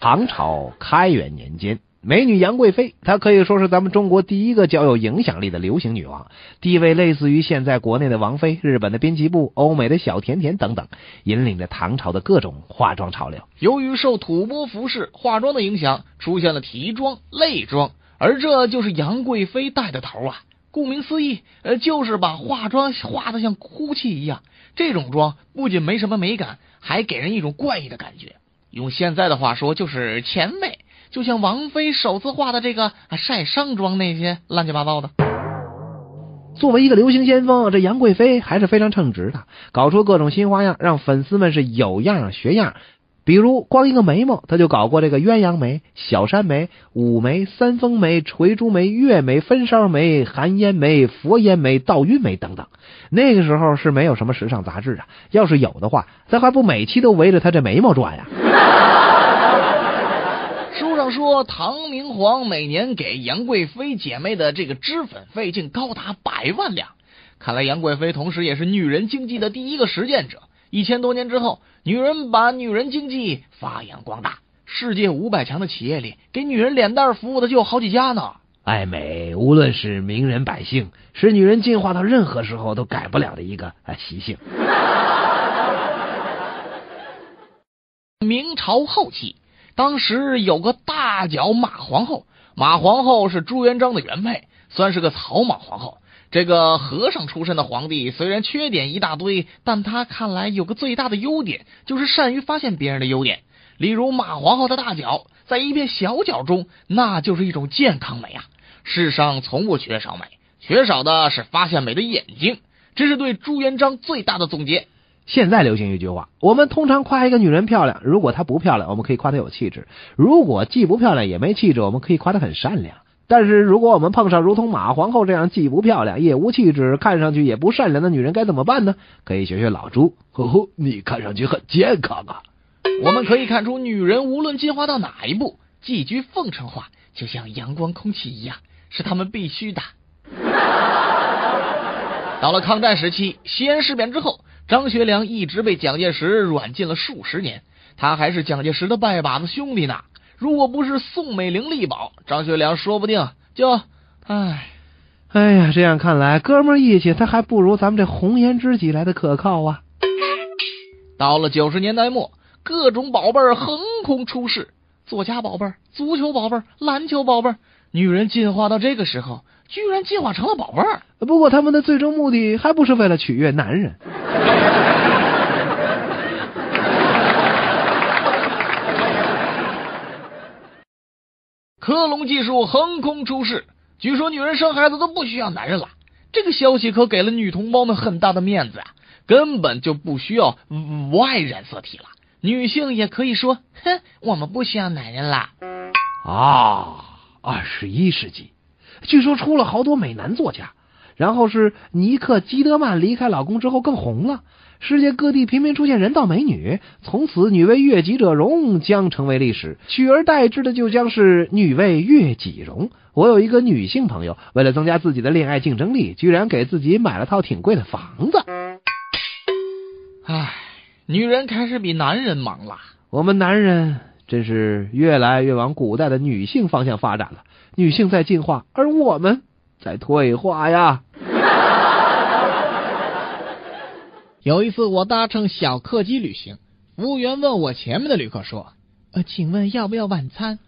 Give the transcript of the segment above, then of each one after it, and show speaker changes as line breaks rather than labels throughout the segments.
唐朝开元年间，美女杨贵妃，她可以说是咱们中国第一个较有影响力的流行女王，地位类似于现在国内的王菲、日本的滨崎步、欧美的小甜甜等等，引领着唐朝的各种化妆潮流。
由于受吐蕃服饰化妆的影响，出现了提妆、泪妆，而这就是杨贵妃带的头啊。顾名思义，呃，就是把化妆化的像哭泣一样。这种妆不仅没什么美感，还给人一种怪异的感觉。用现在的话说，就是前卫，就像王菲首次画的这个晒伤妆那些乱七八糟的。
作为一个流行先锋，这杨贵妃还是非常称职的，搞出各种新花样，让粉丝们是有样学样。比如，光一个眉毛，他就搞过这个鸳鸯眉、小山眉、五眉、三峰眉、垂珠眉、月眉、分梢眉、含烟眉、佛烟眉、倒晕眉等等。那个时候是没有什么时尚杂志啊，要是有的话，咱还不每期都围着他这眉毛转呀？
书上说，唐明皇每年给杨贵妃姐妹的这个脂粉费竟高达百万两。看来杨贵妃同时也是女人经济的第一个实践者。一千多年之后，女人把女人经济发扬光大，世界五百强的企业里，给女人脸蛋服务的就有好几家呢。
爱美，无论是名人百姓，是女人进化到任何时候都改不了的一个习性。
明朝后期，当时有个大脚马皇后，马皇后是朱元璋的原配，算是个草莽皇后。这个和尚出身的皇帝虽然缺点一大堆，但他看来有个最大的优点，就是善于发现别人的优点。例如马皇后的大脚，在一片小脚中，那就是一种健康美啊！世上从不缺少美，缺少的是发现美的眼睛。这是对朱元璋最大的总结。
现在流行一句话，我们通常夸一个女人漂亮，如果她不漂亮，我们可以夸她有气质；如果既不漂亮也没气质，我们可以夸她很善良。但是如果我们碰上如同马皇后这样既不漂亮也无气质，看上去也不善良的女人，该怎么办呢？可以学学老朱，呵呵，你看上去很健康啊。
我们可以看出，女人无论进化到哪一步，寄居奉承化就像阳光、空气一样，是他们必须的。到了抗战时期，西安事变之后，张学良一直被蒋介石软禁了数十年，他还是蒋介石的拜把子兄弟呢。如果不是宋美龄力保，张学良说不定就……唉，
哎呀，这样看来，哥们义气他还不如咱们这红颜知己来的可靠啊！
到了九十年代末，各种宝贝儿横空出世，作家宝贝儿、足球宝贝儿、篮球宝贝儿，女人进化到这个时候，居然进化成了宝贝儿。
不过他们的最终目的还不是为了取悦男人。
克隆技术横空出世，据说女人生孩子都不需要男人了。这个消息可给了女同胞们很大的面子啊，根本就不需要 Y 染色体了，女性也可以说：“哼，我们不需要男人啦。”
啊，二十一世纪，据说出了好多美男作家，然后是尼克基德曼离开老公之后更红了。世界各地频频出现人造美女，从此女为悦己者容将成为历史，取而代之的就将是女为悦己容。我有一个女性朋友，为了增加自己的恋爱竞争力，居然给自己买了套挺贵的房子。
唉，女人开始比男人忙了。
我们男人真是越来越往古代的女性方向发展了，女性在进化，而我们在退化呀。
有一次，我搭乘小客机旅行，服务员问我前面的旅客说：“呃，请问要不要晚餐？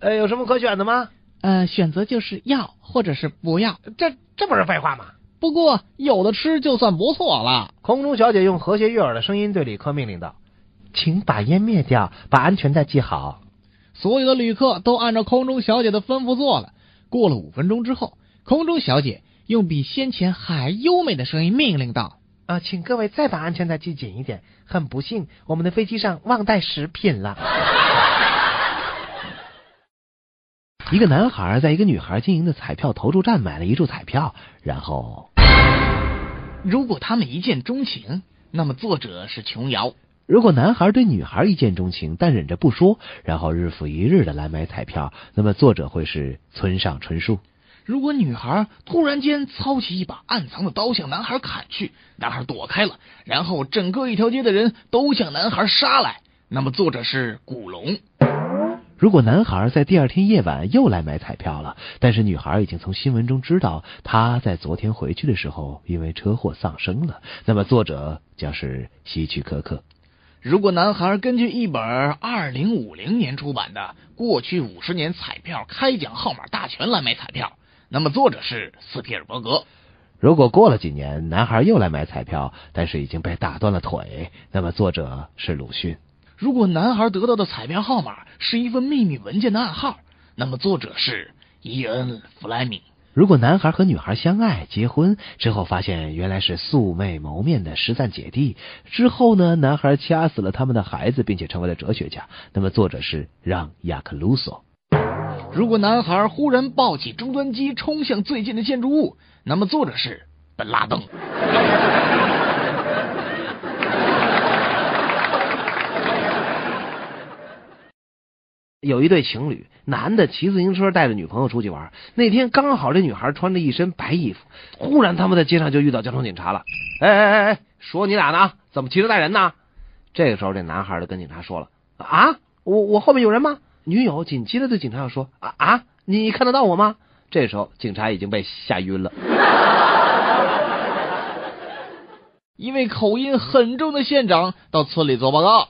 呃，有什么可选的吗？
呃，选择就是要或者是不要。
这这不是废话吗？
不过有的吃就算不错了。”
空中小姐用和谐悦耳的声音对旅客命令道：“请把烟灭掉，把安全带系好。”
所有的旅客都按照空中小姐的吩咐做了。过了五分钟之后，空中小姐用比先前还优美的声音命令道。
啊，请各位再把安全带系紧一点。很不幸，我们的飞机上忘带食品了。一个男孩在一个女孩经营的彩票投注站买了一注彩票，然后，
如果他们一见钟情，那么作者是琼瑶；
如果男孩对女孩一见钟情，但忍着不说，然后日复一日的来买彩票，那么作者会是村上春树。
如果女孩突然间操起一把暗藏的刀向男孩砍去，男孩躲开了，然后整个一条街的人都向男孩杀来，那么作者是古龙。
如果男孩在第二天夜晚又来买彩票了，但是女孩已经从新闻中知道他在昨天回去的时候因为车祸丧生了，那么作者将是希区柯克。
如果男孩根据一本二零五零年出版的《过去五十年彩票开奖号码大全》来买彩票，那么作者是斯皮尔伯格。
如果过了几年，男孩又来买彩票，但是已经被打断了腿，那么作者是鲁迅。
如果男孩得到的彩票号码是一份秘密文件的暗号，那么作者是伊恩·弗莱明。
如果男孩和女孩相爱、结婚之后，发现原来是素未谋面的失散姐弟，之后呢，男孩掐死了他们的孩子，并且成为了哲学家，那么作者是让·雅克·卢梭。
如果男孩忽然抱起终端机冲向最近的建筑物，那么作者是本拉登。
有一对情侣，男的骑自行车带着女朋友出去玩。那天刚好这女孩穿着一身白衣服，忽然他们在街上就遇到交通警察了。哎哎哎哎，说你俩呢？怎么骑车带人呢？这个时候，这男孩就跟警察说了：“啊，我我后面有人吗？”女友紧接着对警察要说：“啊啊，你看得到我吗？”这时候，警察已经被吓晕了。
一位口音很重的县长到村里做报告：“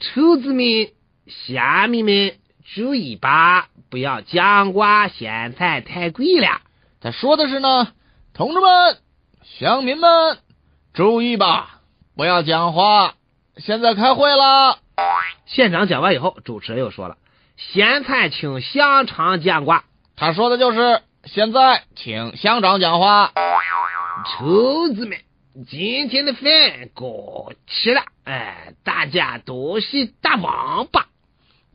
兔子们、虾米们。”注意吧，不要讲瓜，咸菜太贵了。
他说的是呢，同志们、乡民们，注意吧，不要讲话，现在开会了。
县长讲完以后，主持人又说了：“现在请乡长讲话。”
他说的就是现在，请乡长讲话。
厨子们，今天的饭够吃了，哎，大家都是大王八。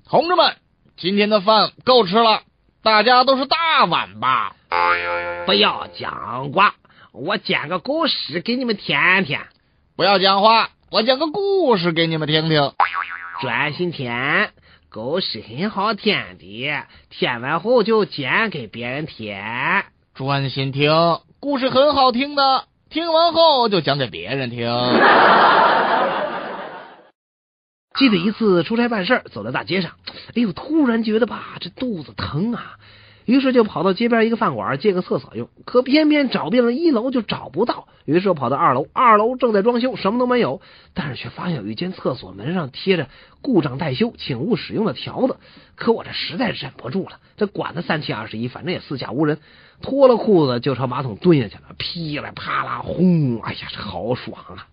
同志们。今天的饭够吃了，大家都是大碗吧？
不要讲话，我讲个故事给你们听听。
不要讲话，我讲个故事给你们听听。
专心听，故事很好舔的，舔完后就捡给别人舔。
专心听，故事很好听的，听完后就讲给别人听。
记得一次出差办事走在大街上，哎呦，突然觉得吧，这肚子疼啊，于是就跑到街边一个饭馆借个厕所用，可偏偏找遍了一楼就找不到，于是跑到二楼，二楼正在装修，什么都没有，但是却发现有一间厕所门上贴着“故障待修，请勿使用”的条子，可我这实在忍不住了，这管他三七二十一，反正也四下无人，脱了裤子就朝马桶蹲下去了，噼里啪啦轰，哎呀，这好爽啊！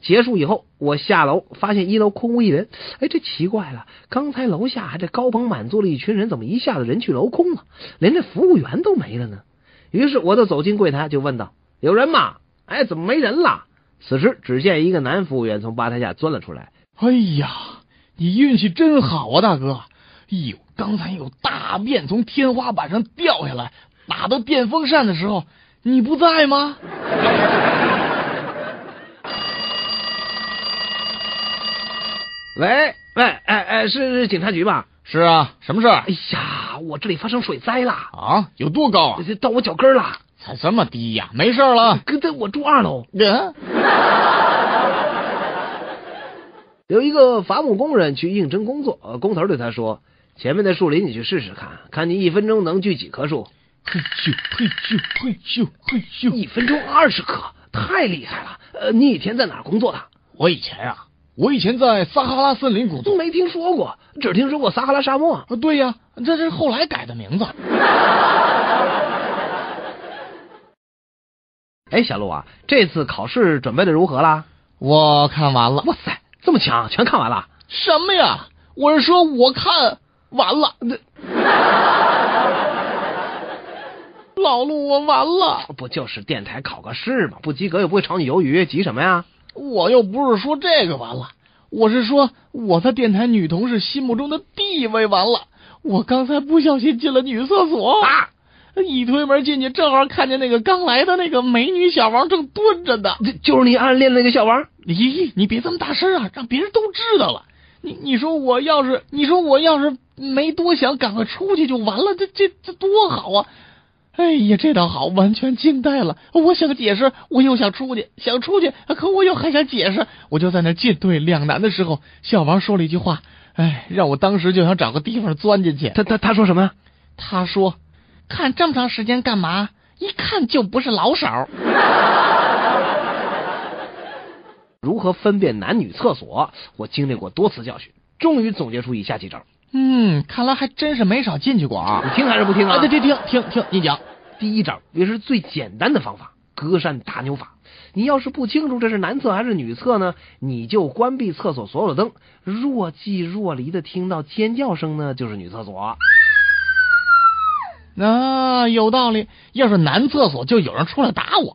结束以后，我下楼发现一楼空无一人。哎，这奇怪了，刚才楼下还在高朋满座的一群人，怎么一下子人去楼空了？连这服务员都没了呢？于是我就走进柜台，就问道：“有人吗？”哎，怎么没人了？此时，只见一个男服务员从吧台下钻了出来。
哎呀，你运气真好啊，大哥！哎呦，刚才有大便从天花板上掉下来，打到电风扇的时候，你不在吗？
喂喂，哎哎，是是警察局吧？
是啊，什么事？哎
呀，我这里发生水灾了
啊！有多高啊？
到我脚跟了。
才这么低呀？没事了。
哥，我住二楼。有一个伐木工人去应征工作，工头对他说：“前面的树林你去试试看，看你一分钟能锯几棵树。”
嘿咻嘿咻嘿咻嘿咻，
一分钟二十棵，太厉害了。呃，你以前在哪工作的？
我以前啊。我以前在撒哈拉森林工作，
没听说过，只听说过撒哈拉沙漠。
对呀，这是后来改的名字。
哎，小鹿啊，这次考试准备的如何啦？
我看完了。
哇塞，这么强，全看完了？
什么呀？我是说我看完了。那 老陆，我完了。
不就是电台考个试吗？不及格又不会炒你鱿鱼，急什么呀？
我又不是说这个完了，我是说我在电台女同事心目中的地位完了。我刚才不小心进了女厕所，啊，一推门进去，正好看见那个刚来的那个美女小王正蹲着呢。
就就是你暗恋那个小王？
咦，你别这么大声啊，让别人都知道了。你你说我要是你说我要是没多想，赶快出去就完了，这这这多好啊！哎呀，这倒好，完全惊呆了。我想解释，我又想出去，想出去，可我又还想解释，我就在那进退两难的时候，小王说了一句话：“哎，让我当时就想找个地方钻进去。
他他他说什么呀？
他说：“看这么长时间干嘛？一看就不是老手。”
如何分辨男女厕所？我经历过多次教训，终于总结出以下几招。
嗯，看来还真是没少进去过啊！
你听还是不听啊？
对对，听听听，你讲。
第一招也是最简单的方法——隔山打牛法。你要是不清楚这是男厕还是女厕呢，你就关闭厕所所有的灯，若即若离的听到尖叫声呢，就是女厕所。
啊，有道理。要是男厕所，就有人出来打我。